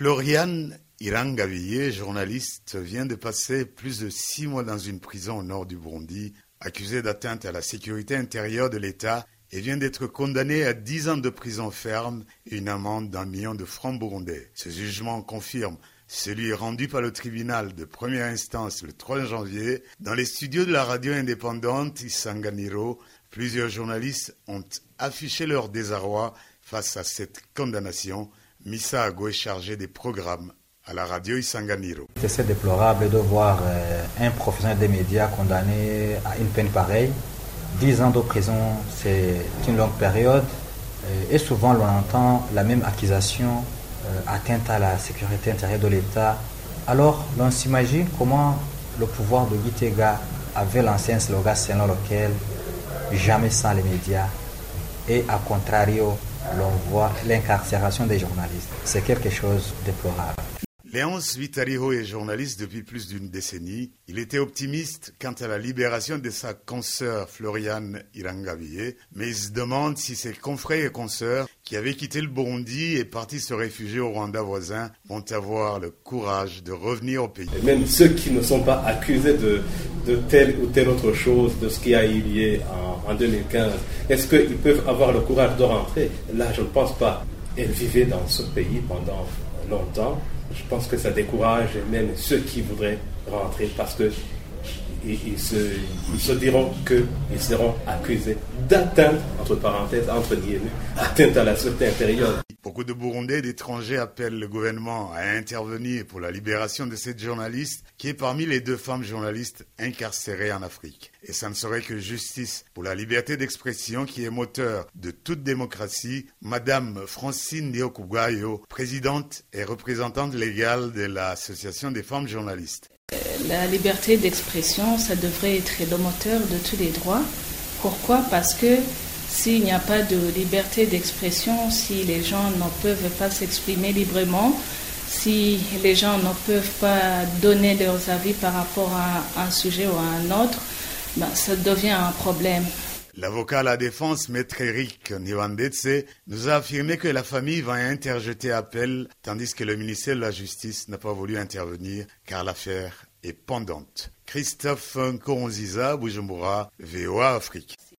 Florian Irangaville, journaliste, vient de passer plus de six mois dans une prison au nord du Burundi, accusé d'atteinte à la sécurité intérieure de l'État et vient d'être condamné à dix ans de prison ferme et une amende d'un million de francs burundais. Ce jugement confirme celui rendu par le tribunal de première instance le 3 janvier dans les studios de la radio indépendante Isanganiro. Plusieurs journalistes ont affiché leur désarroi face à cette condamnation. Missa Ago est chargé des programmes à la radio Isanganiro. C'est déplorable de voir euh, un professionnel des médias condamné à une peine pareille. Dix ans de prison, c'est une longue période. Euh, et souvent, l'on entend la même accusation, euh, atteinte à la sécurité intérieure de l'État. Alors, l'on s'imagine comment le pouvoir de Gitega avait lancé un slogan selon lequel jamais sans les médias. Et à contrario, l'on voit l'incarcération des journalistes. C'est quelque chose de déplorable. Léonce Vitariho est journaliste depuis plus d'une décennie. Il était optimiste quant à la libération de sa consoeur Floriane Irangavie, mais il se demande si ses confrères et consoeurs qui avaient quitté le Burundi et partis se réfugier au Rwanda voisin vont avoir le courage de revenir au pays. Même ceux qui ne sont pas accusés de, de telle ou telle autre chose, de ce qui a eu lieu en, en 2015, est-ce qu'ils peuvent avoir le courage de rentrer? Là, je ne pense pas. Elle vivait dans ce pays pendant longtemps je pense que ça décourage même ceux qui voudraient rentrer parce que ils, se, diront qu'ils seront accusés d'atteinte, entre parenthèses, entre guillemets, atteinte à la sûreté intérieure. Beaucoup de Burundais et d'étrangers appellent le gouvernement à intervenir pour la libération de cette journaliste qui est parmi les deux femmes journalistes incarcérées en Afrique. Et ça ne serait que justice pour la liberté d'expression qui est moteur de toute démocratie. Madame Francine Diokugayo, présidente et représentante légale de l'Association des femmes journalistes. La liberté d'expression, ça devrait être le moteur de tous les droits. Pourquoi? Parce que s'il n'y a pas de liberté d'expression, si les gens ne peuvent pas s'exprimer librement, si les gens ne peuvent pas donner leurs avis par rapport à un sujet ou à un autre, ben, ça devient un problème. L'avocat à la défense, maître Eric Nivandetse, nous a affirmé que la famille va interjeter appel, tandis que le ministère de la Justice n'a pas voulu intervenir car l'affaire est pendante. Christophe Nkonziza, Bujumbura, VOA Afrique.